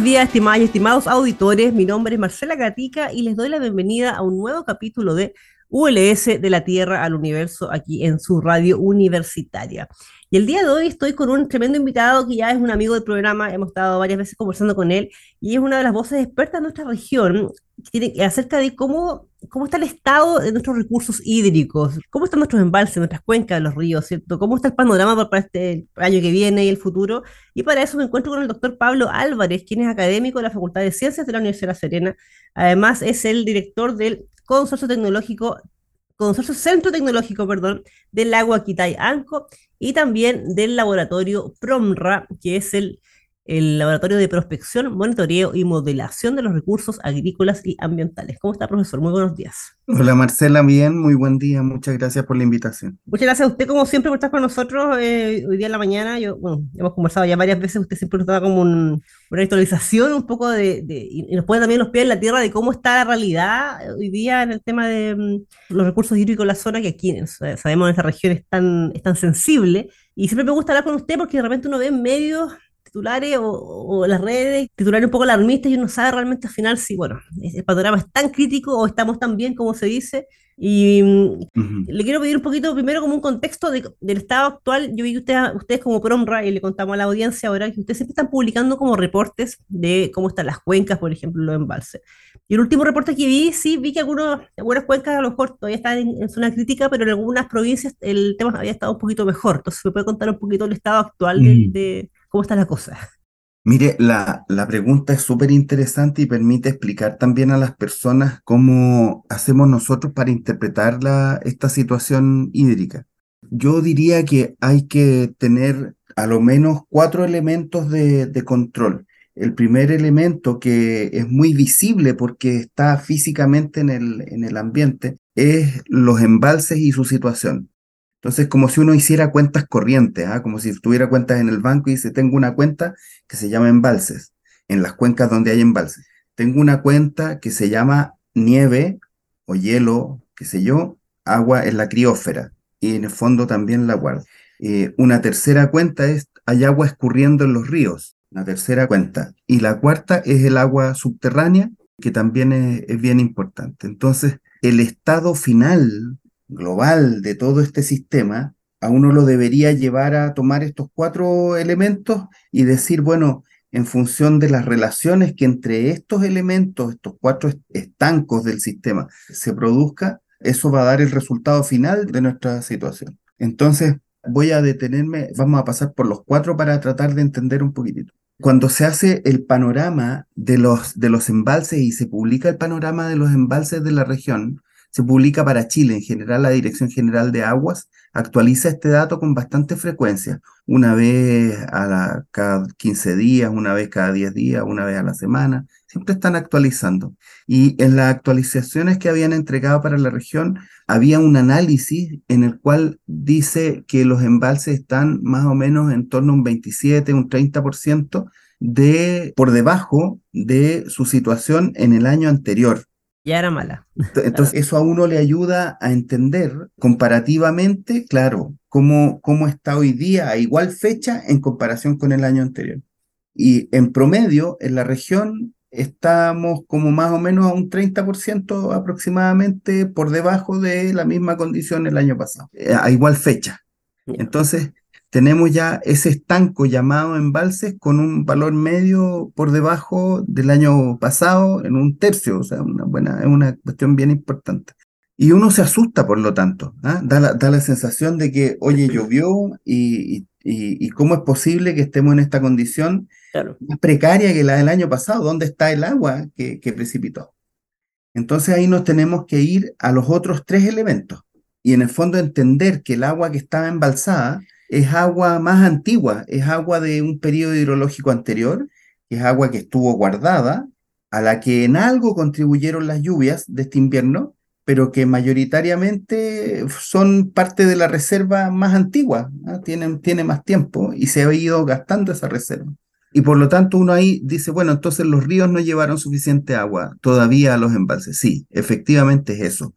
Buenos días, y estimados auditores. Mi nombre es Marcela Gatica y les doy la bienvenida a un nuevo capítulo de ULS de la Tierra al Universo aquí en su radio universitaria. Y el día de hoy estoy con un tremendo invitado que ya es un amigo del programa, hemos estado varias veces conversando con él y es una de las voces expertas de nuestra región tiene, acerca de cómo, cómo está el estado de nuestros recursos hídricos, cómo están nuestros embalses, nuestras cuencas los ríos, ¿cierto? ¿Cómo está el panorama para este año que viene y el futuro? Y para eso me encuentro con el doctor Pablo Álvarez, quien es académico de la Facultad de Ciencias de la Universidad de La Serena. Además, es el director del Consorcio Tecnológico, Consorcio Centro Tecnológico, perdón, del Agua Quitay Anco y también del laboratorio PROMRA, que es el el Laboratorio de Prospección, Monitoreo y Modelación de los Recursos Agrícolas y Ambientales. ¿Cómo está, profesor? Muy buenos días. Hola, Marcela, bien, muy buen día. Muchas gracias por la invitación. Muchas gracias a usted, como siempre, por estar con nosotros eh, hoy día en la mañana. Yo, bueno, hemos conversado ya varias veces, usted siempre nos da como una actualización un poco de, y nos pone también los pies en la tierra de cómo está la realidad hoy día en el tema de mm, los recursos hídricos en la zona, que aquí sabemos en esta región es tan, es tan sensible. Y siempre me gusta hablar con usted porque de repente uno ve en medios titulares o, las redes, titulares un poco alarmistas y uno sabe realmente al final si, bueno, el panorama es tan crítico o estamos tan bien como se dice. Y mm, le quiero pedir un poquito primero como un contexto del estado actual. Yo vi que ustedes, ustedes como PROMRA, y le contamos a la audiencia ahora, que ustedes siempre están publicando como reportes de cómo están las cuencas, por ejemplo, los embalses. Y el último reporte que vi, sí, vi que algunos, algunas cuencas a lo mejor todavía están en, en, zona crítica, pero en algunas provincias el tema había estado un poquito mejor. Entonces, ¿me puede contar un poquito el estado actual de, ¿Cómo está la cosa? Mire, la, la pregunta es súper interesante y permite explicar también a las personas cómo hacemos nosotros para interpretar la, esta situación hídrica. Yo diría que hay que tener a lo menos cuatro elementos de, de control. El primer elemento que es muy visible porque está físicamente en el, en el ambiente es los embalses y su situación. Entonces, como si uno hiciera cuentas corrientes, ¿ah? como si tuviera cuentas en el banco y dice, tengo una cuenta que se llama embalses, en las cuencas donde hay embalses. Tengo una cuenta que se llama nieve o hielo, qué sé yo, agua en la criósfera y en el fondo también la guarda. Eh, una tercera cuenta es, hay agua escurriendo en los ríos, una tercera cuenta. Y la cuarta es el agua subterránea, que también es bien importante. Entonces, el estado final global de todo este sistema, a uno lo debería llevar a tomar estos cuatro elementos y decir, bueno, en función de las relaciones que entre estos elementos, estos cuatro estancos del sistema, se produzca, eso va a dar el resultado final de nuestra situación. Entonces, voy a detenerme, vamos a pasar por los cuatro para tratar de entender un poquitito. Cuando se hace el panorama de los, de los embalses y se publica el panorama de los embalses de la región, se publica para Chile. En general, la Dirección General de Aguas actualiza este dato con bastante frecuencia, una vez a cada 15 días, una vez cada 10 días, una vez a la semana, siempre están actualizando. Y en las actualizaciones que habían entregado para la región, había un análisis en el cual dice que los embalses están más o menos en torno a un 27, un 30% de por debajo de su situación en el año anterior. Ya era mala. Entonces, eso a uno le ayuda a entender comparativamente, claro, cómo, cómo está hoy día a igual fecha en comparación con el año anterior. Y en promedio, en la región, estamos como más o menos a un 30% aproximadamente por debajo de la misma condición el año pasado, eh, a igual fecha. Entonces, tenemos ya ese estanco llamado embalses con un valor medio por debajo del año pasado en un tercio, o sea, una buena, es una cuestión bien importante. Y uno se asusta, por lo tanto. ¿ah? Da, la, da, la, sensación de que, oye, llovió y, y, y, cómo es posible que estemos en esta condición más precaria que la del año pasado. ¿Dónde está el agua que, que precipitó? Entonces ahí nos tenemos que ir a los otros tres elementos y en el fondo entender que el agua que estaba embalsada es agua más antigua, es agua de un periodo hidrológico anterior, es agua que estuvo guardada, a la que en algo contribuyeron las lluvias de este invierno, pero que mayoritariamente son parte de la reserva más antigua, tienen, tiene más tiempo y se ha ido gastando esa reserva. Y por lo tanto uno ahí dice, bueno, entonces los ríos no llevaron suficiente agua todavía a los embalses. Sí, efectivamente es eso.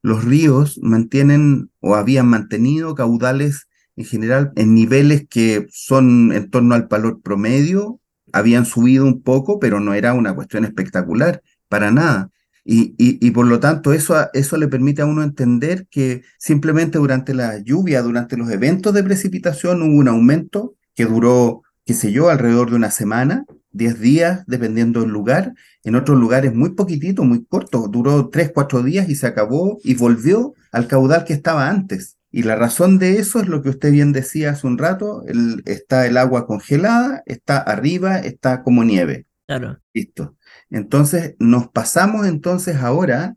Los ríos mantienen o habían mantenido caudales en general en niveles que son en torno al valor promedio, habían subido un poco, pero no era una cuestión espectacular, para nada. Y, y, por lo tanto eso, eso le permite a uno entender que simplemente durante la lluvia, durante los eventos de precipitación hubo un aumento que duró qué sé yo, alrededor de una semana, 10 días, dependiendo del lugar. En otros lugares muy poquitito, muy corto, duró 3, 4 días y se acabó y volvió al caudal que estaba antes. Y la razón de eso es lo que usted bien decía hace un rato, está el agua congelada, está arriba, está como nieve. Claro. Listo. Entonces nos pasamos entonces ahora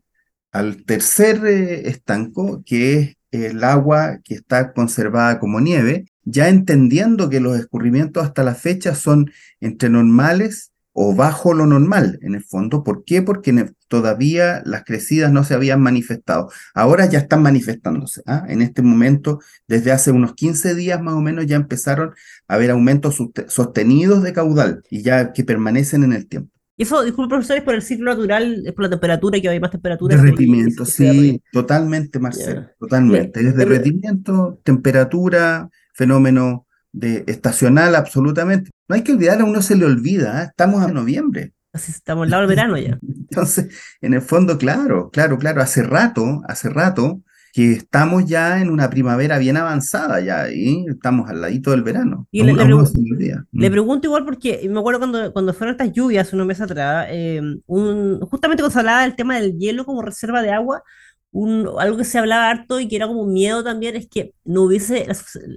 al tercer eh, estanco, que es el agua que está conservada como nieve, ya entendiendo que los escurrimientos hasta la fecha son entre normales o bajo lo normal, en el fondo. ¿Por qué? Porque todavía las crecidas no se habían manifestado. Ahora ya están manifestándose. ¿ah? En este momento, desde hace unos 15 días más o menos, ya empezaron a haber aumentos sostenidos de caudal y ya que permanecen en el tiempo. Y eso, disculpe profesor, es por el ciclo natural, es por la temperatura, que hay más temperatura. Derretimiento, sí, totalmente, Marcelo, totalmente. Es derretimiento, temperatura, fenómeno de estacional absolutamente. No hay que olvidar, a uno se le olvida, ¿eh? estamos en noviembre. Así estamos al lado del verano ya. Entonces, en el fondo, claro, claro, claro, hace rato, hace rato que estamos ya en una primavera bien avanzada ya y estamos al ladito del verano. Y le, mm. pregunto igual porque me acuerdo cuando, cuando fueron estas lluvias unos meses atrás, eh, un, justamente cuando se hablaba del tema del hielo como reserva de agua, algo que se hablaba harto y que era como un miedo también es que no hubiese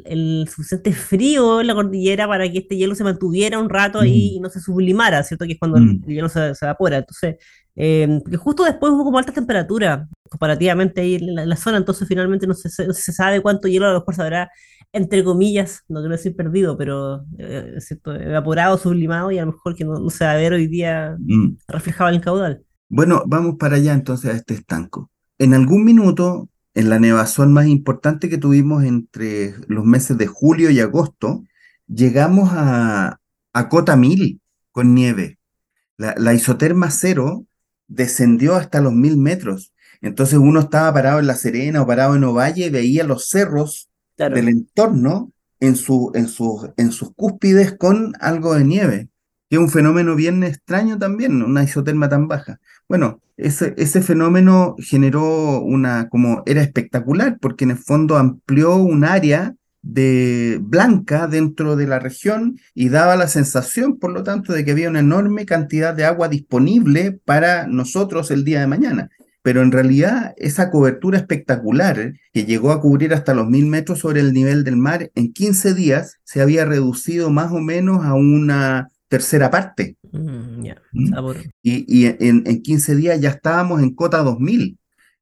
el, suficiente frío en la cordillera para que este hielo se mantuviera un rato ahí mm. y no se sublimara, ¿cierto? Que es cuando el, mm. hielo se, evapora. Entonces, eh, justo después hubo como alta temperatura comparativamente ahí en la, zona, entonces finalmente no se, se, sabe cuánto hielo a lo mejor se habrá, entre comillas, no quiero decir perdido, pero eh, evaporado, sublimado y a lo mejor que no, se va a ver hoy día mm. reflejado en el caudal. Bueno, vamos para allá entonces a este estanco en algún minuto, en la nevazón más importante que tuvimos entre los meses de julio y agosto, llegamos a, a cota mil con nieve. La, isoterma cero descendió hasta los mil metros. Entonces uno estaba parado en La Serena o parado en Ovalle y veía los cerros del entorno en, su, en, en sus cúspides con algo de nieve, que es un fenómeno bien extraño también, una isoterma tan baja. Bueno, ese, ese fenómeno generó una, como era espectacular, porque en el fondo amplió un área de blanca dentro de la región y daba la sensación, por lo tanto, de que había una enorme cantidad de agua disponible para nosotros el día de mañana. Pero en realidad esa cobertura espectacular, que llegó a cubrir hasta los mil metros sobre el nivel del mar, en 15 días se había reducido más o menos a una tercera parte. Mm, ¿Mm? Y, en, en, 15 días ya estábamos en cota 2000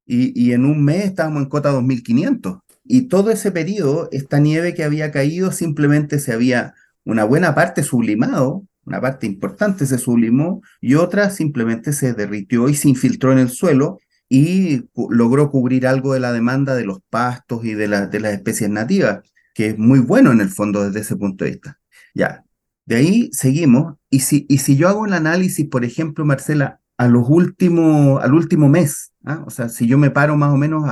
y, y en un mes estábamos en cota 2500. Y todo ese periodo, esta nieve que había caído simplemente se había una buena parte sublimado, una parte importante se sublimó y otra simplemente se derritió y se infiltró en el suelo y logró cubrir algo de la demanda de los pastos y de, de las especies nativas, que es muy bueno en el fondo desde ese punto de vista. Ya, de ahí seguimos, y si, y si yo hago el análisis, por ejemplo, Marcela, a los últimos, al último mes, ¿ah? o sea, si yo me paro más o menos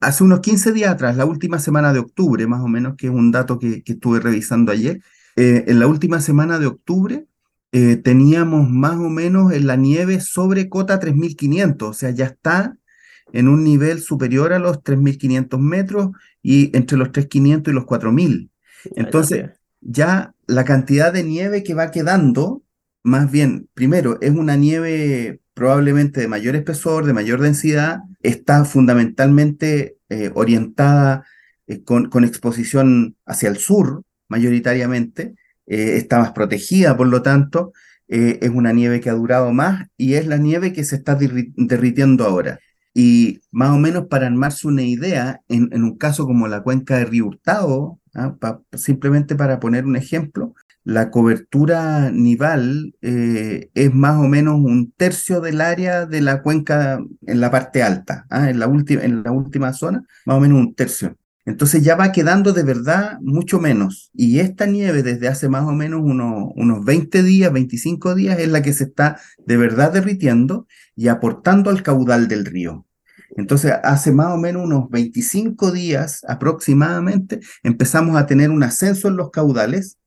hace unos 15 días atrás, la última semana de octubre, más o menos, que es un dato que, que estuve revisando ayer, eh, en la última semana de octubre eh, teníamos más o menos en la nieve sobre cota 3500, o sea, ya está en un nivel superior a los 3500 metros y entre los 3500 y los 4000. Entonces, ya la cantidad de nieve que va quedando, más bien, primero, es una nieve probablemente de mayor espesor, de mayor densidad, está fundamentalmente eh, orientada eh, con, con, exposición hacia el sur, mayoritariamente, eh, está más protegida, por lo tanto, es una nieve que ha durado más y es la nieve que se está derritiendo ahora. Y más o menos para armarse una idea, en, un caso como la cuenca de Río Hurtado, ¿ah? simplemente para poner un ejemplo, la cobertura nival eh, es más o menos un tercio del área de la cuenca en la parte alta, ¿ah? en, la en la última zona, más o menos un tercio. Entonces ya va quedando de verdad mucho menos. Y esta nieve desde hace más o menos unos, unos 20 días, 25 días, es la que se está de verdad derritiendo y aportando al caudal del río. Entonces, hace más o menos unos 25 días aproximadamente, empezamos a tener un ascenso en los caudales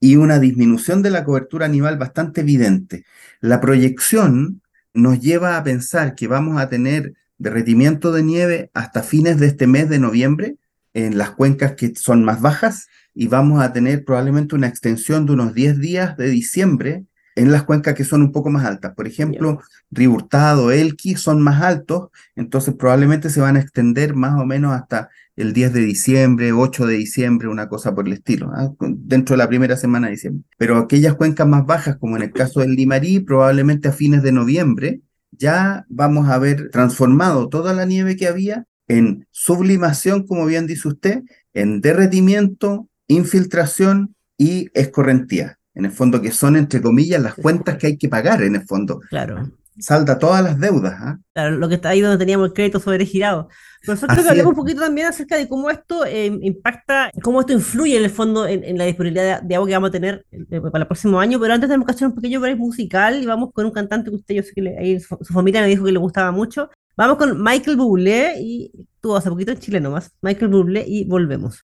y una disminución de la cobertura animal bastante evidente. La proyección nos lleva a pensar que vamos a tener derretimiento de nieve hasta fines de este mes de noviembre en las cuencas que son más bajas y vamos a tener probablemente una extensión de unos 10 días de diciembre en las cuencas que son un poco más altas. Por ejemplo, Río Hurtado, Elqui son más altos, entonces probablemente se van a extender más o menos hasta el 10 de diciembre, 8 de diciembre, una cosa por el estilo, ¿ah? dentro de la primera semana de diciembre. Pero aquellas cuencas más bajas, como en el caso del Limarí, probablemente a fines de noviembre, ya vamos a ver transformado toda la nieve que había en sublimación, como bien dice usted, en derretimiento, infiltración y escorrentía en el fondo, que son, entre comillas, las cuentas que hay que pagar, en el fondo. Claro. Salda todas las deudas. ¿ah? Claro, lo que está ahí donde teníamos el crédito sobregirado. Profesor, creo que hablemos un poquito también acerca de cómo esto eh, impacta, cómo esto influye en el fondo en, la disponibilidad de, agua que vamos a tener eh, para el próximo año, pero antes tenemos que hacer un pequeño break musical y vamos con un cantante que usted, yo sé que ahí su, familia me dijo que le gustaba mucho. Vamos con Michael Bublé y tuvo hace poquito en Chile nomás, Michael Bublé y volvemos.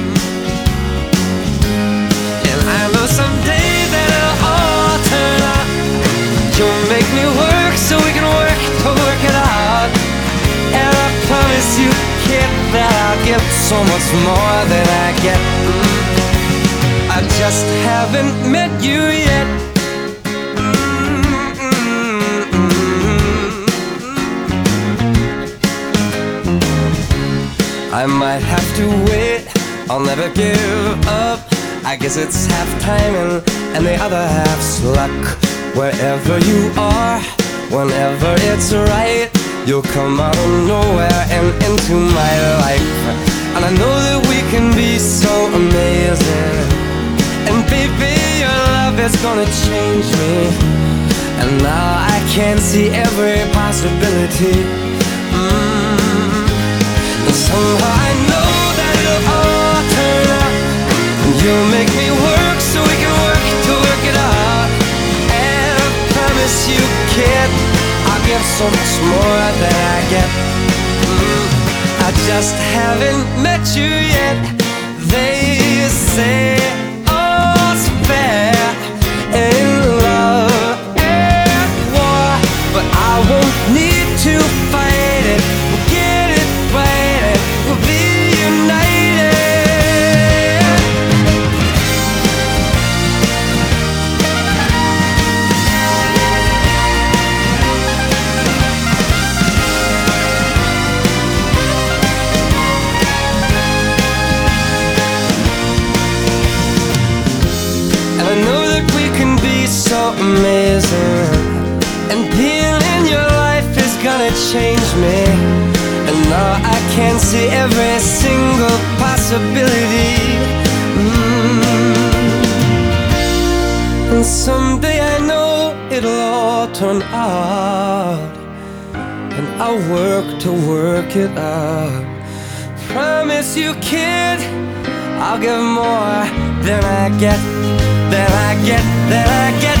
You, kid, that I'll give so much more than I get. I just haven't met you yet. I might have to wait, I'll never give up. I guess it's half timing and the other half's luck. Wherever you are, whenever it's right, you'll come out of nowhere and into my life. And I know that we can be so amazing. And baby, your love is gonna change me. And now I can see every possibility. Mm. And somehow I know that it'll all turn out. And you'll make me work so we can work to work it out And promise you, I'll give so much more than I get. Mm, I just haven't met you yet. They say amazing. And in your life is gonna change me. And now I can see every single possibility. Mm. And someday I know it'll all turn out. and I'll work to work it out. Promise you, kid, I'll give more than I get, than I get, than I get,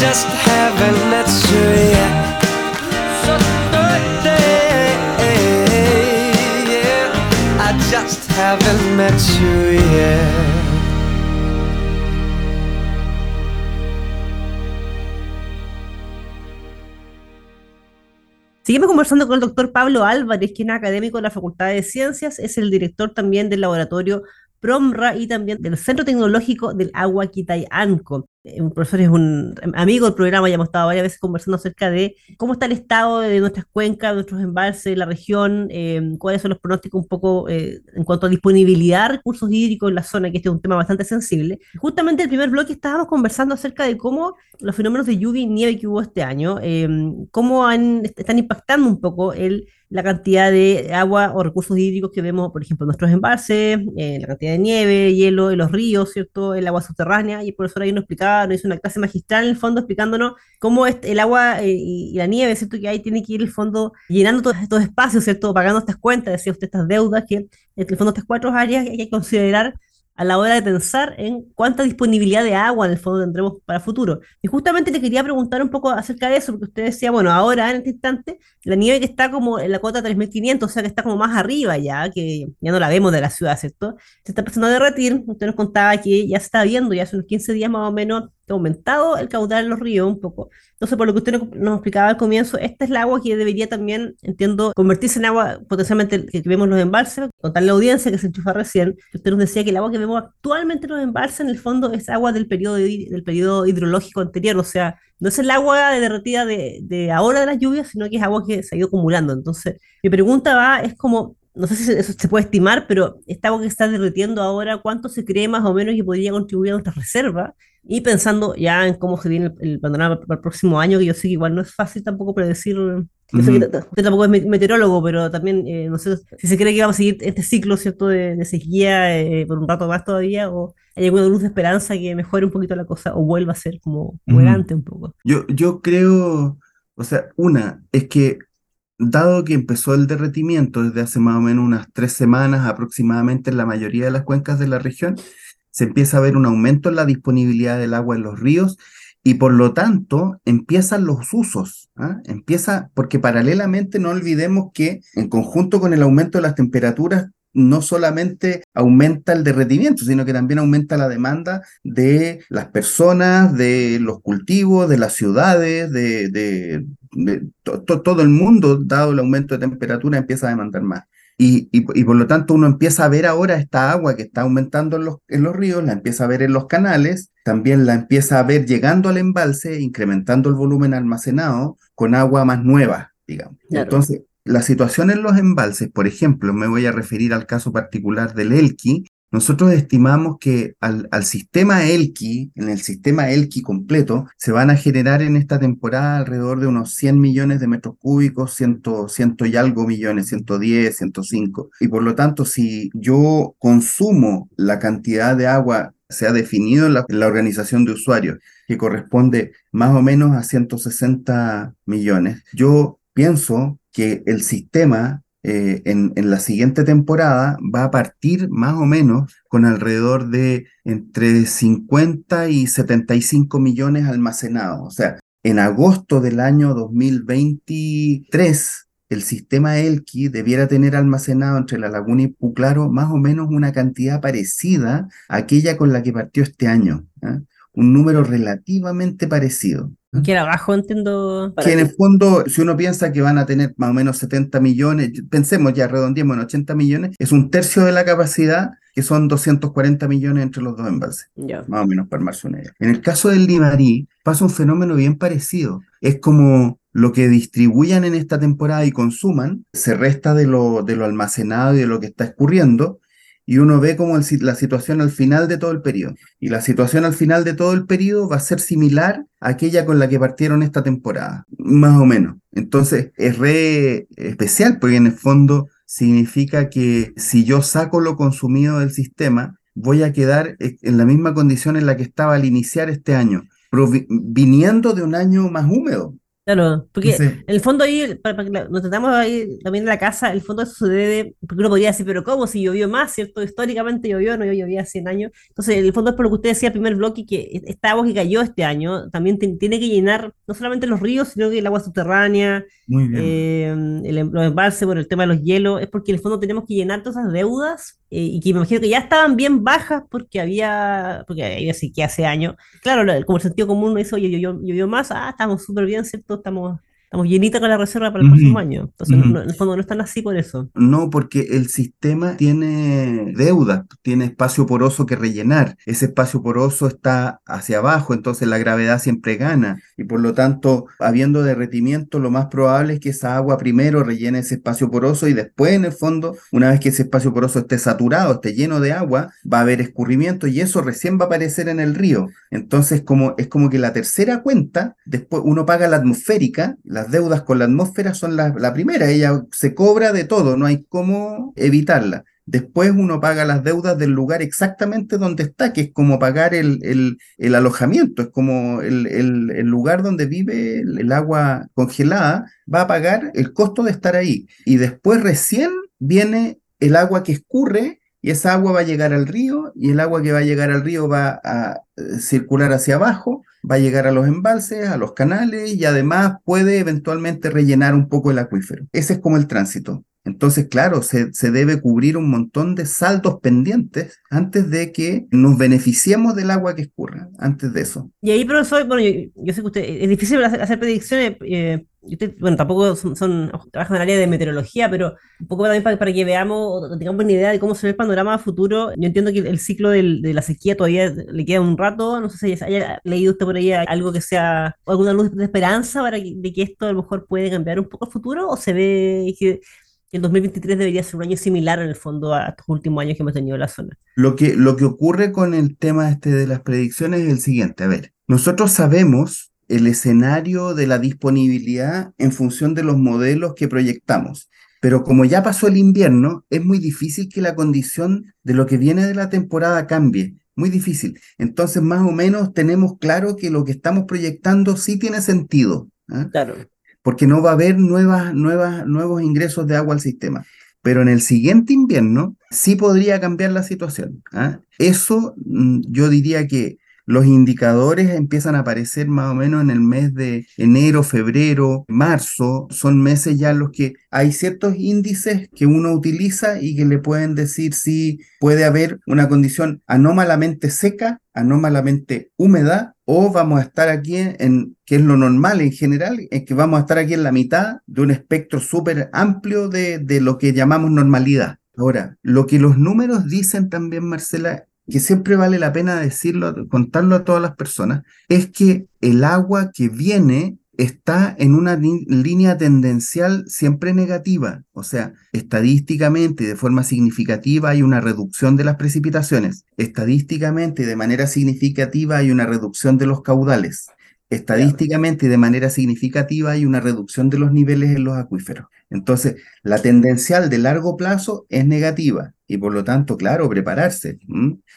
Just haven't met you yet. So yeah. I just haven't met you yet. Seguimos conversando con el doctor Pablo Álvarez, quien es académico de la Facultad de Ciencias, es el director también del laboratorio PROMRA y también del Centro Tecnológico del Agua Quitay-Anco. Eh, Un profesor es un amigo del programa, ya hemos estado varias veces conversando acerca de cómo está el estado de nuestras cuencas, de nuestros embalses, la región, eh, cuáles son los pronósticos un poco eh, en cuanto a disponibilidad de recursos hídricos en la zona, que este es un tema bastante sensible. Justamente en el primer bloque estábamos conversando acerca de cómo los fenómenos de lluvia y nieve que hubo este año, eh, cómo han, están impactando un poco el la cantidad de agua o recursos hídricos que vemos, por ejemplo, en nuestros embalses, eh, la cantidad de nieve, hielo en los ríos, ¿cierto? El agua subterránea, y el profesor ahí nos explicaba, nos hizo una clase magistral en el fondo explicándonos cómo el agua eh, y la nieve, ¿cierto? Que ahí tiene que ir el fondo llenando todos estos espacios, ¿cierto? Pagando estas cuentas, decía usted, estas deudas, que en el fondo estas cuatro áreas hay que considerar a la hora de pensar en cuánta disponibilidad de agua en el fondo tendremos para el futuro. Y justamente le quería preguntar un poco acerca de eso, porque usted decía, bueno, ahora en este instante, la nieve que está como en la cuota 3500, o sea que está como más arriba ya, que ya no la vemos de la ciudad, ¿cierto? Se está empezando a derretir, usted nos contaba que ya se está viendo, ya hace unos 15 días más o menos, aumentado el caudal en los ríos un poco. Entonces, por lo que usted nos, explicaba al comienzo, esta es el agua que debería también, entiendo, convertirse en agua potencialmente que, vemos en los embalses, contarle a la audiencia que se enchufa recién, usted nos decía que el agua que vemos actualmente en los embalses, en el fondo, es agua del periodo, de- del periodo hidrológico anterior, o sea, no es el agua derretida de, de ahora de las lluvias, sino que es agua que se ha ido acumulando. Entonces, mi pregunta va, es como, no sé si eso se puede estimar, pero esta agua que está derritiendo ahora, ¿cuánto se cree más o menos que podría contribuir a nuestras reservas? Y pensando ya en cómo se viene el, el panorama para el próximo año, que yo sé que igual no es fácil tampoco predecir. Yo sé que Ujú. t- usted tampoco es me- meteorólogo, pero también eh, no sé si se cree que vamos a seguir este ciclo, ¿cierto?, de, de sequía eh, por un rato más todavía, o hay alguna luz de esperanza que mejore un poquito la cosa, o vuelva a ser como, como antes un poco. Yo, yo creo, o sea, una, es que dado que empezó el derretimiento desde hace más o menos unas tres semanas aproximadamente en la mayoría de las cuencas de la región, se empieza a ver un aumento en la disponibilidad del agua en los ríos y por lo tanto empiezan los usos. ¿ah? Empieza, porque paralelamente no olvidemos que en conjunto con el aumento de las temperaturas, no solamente aumenta el derretimiento, sino que también aumenta la demanda de las personas, de los cultivos, de las ciudades, de, de- de to- to- todo el mundo, dado el aumento de temperatura, empieza a demandar más. Y, y- y por lo tanto uno empieza a ver ahora esta agua que está aumentando en los, en los ríos, la empieza a ver en los canales, también la empieza a ver llegando al embalse, incrementando el volumen almacenado con agua más nueva, digamos. Claro. Entonces, la situación en los embalses, por ejemplo, me voy a referir al caso particular del Elqui, nosotros estimamos que al, sistema Elqui, en el sistema Elqui completo, se van a generar en esta temporada alrededor de unos 100 millones de metros cúbicos, ciento, ciento y algo millones, 110, 105. Y por lo tanto, si yo consumo la cantidad de agua, se ha definido en la, en la organización de usuarios, que corresponde más o menos a 160 millones, yo pienso que el sistema eh, en, la siguiente temporada va a partir más o menos con alrededor de entre 50 y 75 millones almacenados. O sea, en agosto del año 2023, el sistema Elqui debiera tener almacenado entre la laguna y Puclaro más o menos una cantidad parecida a aquella con la que partió este año. ¿ah? Un número relativamente parecido. Que era bajo, entiendo. Que en el fondo, si uno piensa que van a tener más o menos 70 millones, pensemos ya, redondeemos en 80 millones, es un tercio de la capacidad, que son 240 millones entre los dos embalses. Más o menos para armarse una idea. En el caso del Limarí, pasa un fenómeno bien parecido. Es como lo que distribuyan en esta temporada y consuman, se resta de lo, de lo almacenado y de lo que está escurriendo, y uno ve como la situación al final de todo el periodo. Y la situación al final de todo el periodo va a ser similar a aquella con la que partieron esta temporada, más o menos. Entonces es re especial porque en el fondo significa que si yo saco lo consumido del sistema, voy a quedar en la misma condición en la que estaba al iniciar este año, viniendo de un año más húmedo. Claro, porque en el fondo ahí, para, que nos tratamos ahí también en la casa, el fondo sucede, porque uno podría decir, pero ¿cómo? Si llovió más, ¿cierto? Históricamente llovió, no llovía 100 años. Entonces, el fondo es por lo que usted decía, el primer bloque, que esta agua que cayó este año también tiene que llenar no solamente los ríos, sino que el agua subterránea, eh, el, los embalses, bueno, el tema de los hielos, es porque en el fondo tenemos que llenar todas esas deudas y que me imagino que ya estaban bien bajas porque había, porque había que hace años. Claro, como el sentido común me hizo, llovió más, ah, estamos súper bien, ¿cierto? estamos, estamos llenitas con la reserva para el próximo año. Entonces, en el fondo no están así por eso. No, porque el sistema tiene deuda, tiene espacio poroso que rellenar. Ese espacio poroso está hacia abajo, entonces la gravedad siempre gana. Y por lo tanto, habiendo derretimiento, lo más probable es que esa agua primero rellene ese espacio poroso y después, en el fondo, una vez que ese espacio poroso esté saturado, esté lleno de agua, va a haber escurrimiento y eso recién va a aparecer en el río. Entonces, como, es como que la tercera cuenta, después uno paga la atmosférica, las deudas con la atmósfera son la, primera, ella se cobra de todo, no hay cómo evitarla. Después uno paga las deudas del lugar exactamente donde está, que es como pagar el, el, alojamiento, es como el, el, lugar donde vive el, agua congelada, va a pagar el costo de estar ahí. Y después recién viene el agua que escurre y esa agua va a llegar al río y el agua que va a llegar al río va a eh, circular hacia abajo, va a llegar a los embalses, a los canales y además puede eventualmente rellenar un poco el acuífero. Ese es como el tránsito. Entonces, claro, se, debe cubrir un montón de saldos pendientes antes de que nos beneficiemos del agua que escurra, antes de eso. Y ahí, profesor, bueno, yo, sé que usted, es difícil hacer, predicciones, eh, bueno, tampoco son, son trabajan en el área de meteorología, pero un poco también para, que veamos o tengamos una idea de cómo se ve el panorama futuro. Yo entiendo que el, ciclo de la sequía todavía le queda un rato. No sé si haya leído usted por ahí algo que sea, alguna luz de esperanza para que, de que esto a lo mejor puede cambiar un poco el futuro, o se ve que el 2023 debería ser un año similar en el fondo a estos últimos años que hemos tenido en la zona. Lo que, lo que ocurre con el tema este de las predicciones es el siguiente. A ver, nosotros sabemos el escenario de la disponibilidad en función de los modelos que proyectamos. Pero como ya pasó el invierno, es muy difícil que la condición de lo que viene de la temporada cambie. Muy difícil. Entonces, más o menos tenemos claro que lo que estamos proyectando sí tiene sentido. ¿ah? Claro. Porque no va a haber nuevas, nuevas, nuevos ingresos de agua al sistema. Pero en el siguiente invierno sí podría cambiar la situación. ¿ah? Eso mm, yo diría que los indicadores empiezan a aparecer más o menos en el mes de enero, febrero, marzo. Son meses ya los que hay ciertos índices que uno utiliza y que le pueden decir si puede haber una condición anómalamente seca, anómalamente húmeda o vamos a estar aquí en, que es lo normal en general, es que vamos a estar aquí en la mitad de un espectro súper amplio de, de lo que llamamos normalidad. Ahora, lo que los números dicen también, Marcela, que siempre vale la pena decirlo, contarlo a todas las personas, es que el agua que viene está en una línea tendencial siempre negativa. O sea, estadísticamente y de forma significativa hay una reducción de las precipitaciones. Estadísticamente y de manera significativa hay una reducción de los caudales. Estadísticamente y de manera significativa hay una reducción de los niveles en los acuíferos. Entonces, la tendencial de largo plazo es negativa y por lo tanto, claro, prepararse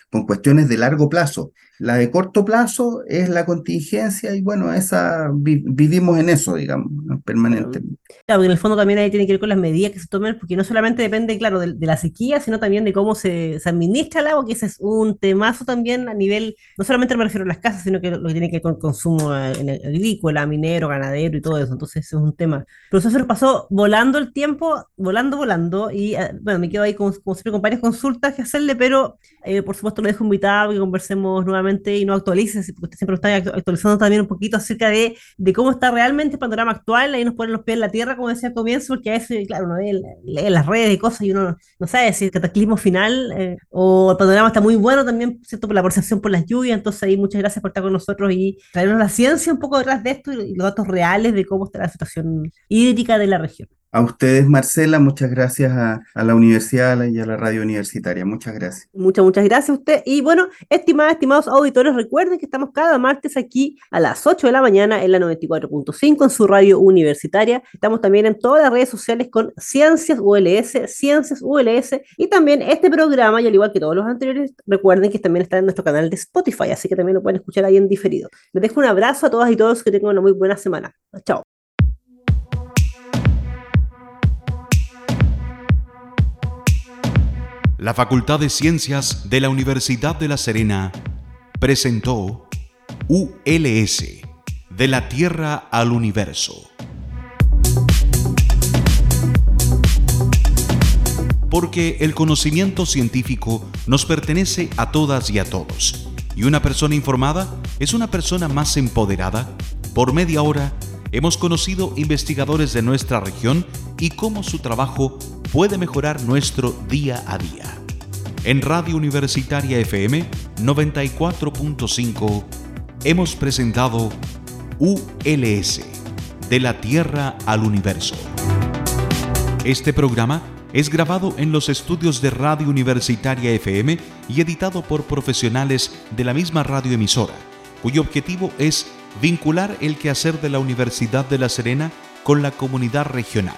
con cuestiones de largo plazo. La de corto plazo es la contingencia y bueno, esa vivimos en eso, digamos, permanentemente. Claro, porque en el fondo también ahí tiene que ver con las medidas que se tomen, porque no solamente depende, claro, de, la sequía, sino también de cómo se, administra el agua, que ese es un temazo también a nivel, no solamente me refiero a las casas, sino que lo que tiene que ver con el consumo agrícola, minero, ganadero y todo eso. Entonces, ese es un tema. Pero eso se pasó volando el tiempo, volando, volando, y ah, bueno, me quedo ahí como, como siempre varias consultas que hacerle, pero eh, por supuesto lo dejo invitado que conversemos nuevamente y no actualices, porque usted siempre está actualizando también un poquito acerca de, cómo está realmente el panorama actual, ahí nos ponen los pies en la tierra, como decía al comienzo, porque a veces, claro, uno lee, las redes y cosas y uno no sabe si el cataclismo final eh, o el panorama está muy bueno también, ¿cierto? Por la percepción por las lluvias, entonces ahí muchas gracias por estar con nosotros y traernos la ciencia un poco detrás de esto y los datos reales de cómo está la situación hídrica de la región. A ustedes, Marcela, muchas gracias a, la universidad y a la radio universitaria. Muchas gracias. Muchas, muchas gracias a usted. Y bueno, estimadas, estimados auditores, recuerden que estamos cada martes aquí a las 8 de la mañana en la 94.5 en su radio universitaria. Estamos también en todas las redes sociales con Ciencias ULS, Ciencias ULS. Y también este programa, y al igual que todos los anteriores, recuerden que también está en nuestro canal de Spotify, así que también lo pueden escuchar ahí en diferido. Les dejo un abrazo a todas y todos, que tengan una muy buena semana. Chao. La Facultad de Ciencias de la Universidad de La Serena presentó ULS, de la Tierra al Universo. Porque el conocimiento científico nos pertenece a todas y a todos, y una persona informada es una persona más empoderada. Por media hora hemos conocido investigadores de nuestra región y cómo su trabajo puede mejorar nuestro día a día. En Radio Universitaria FM 94.5 hemos presentado ULS, de la Tierra al Universo. Este programa es grabado en los estudios de Radio Universitaria FM y editado por profesionales de la misma radioemisora, cuyo objetivo es vincular el quehacer de la Universidad de La Serena con la comunidad regional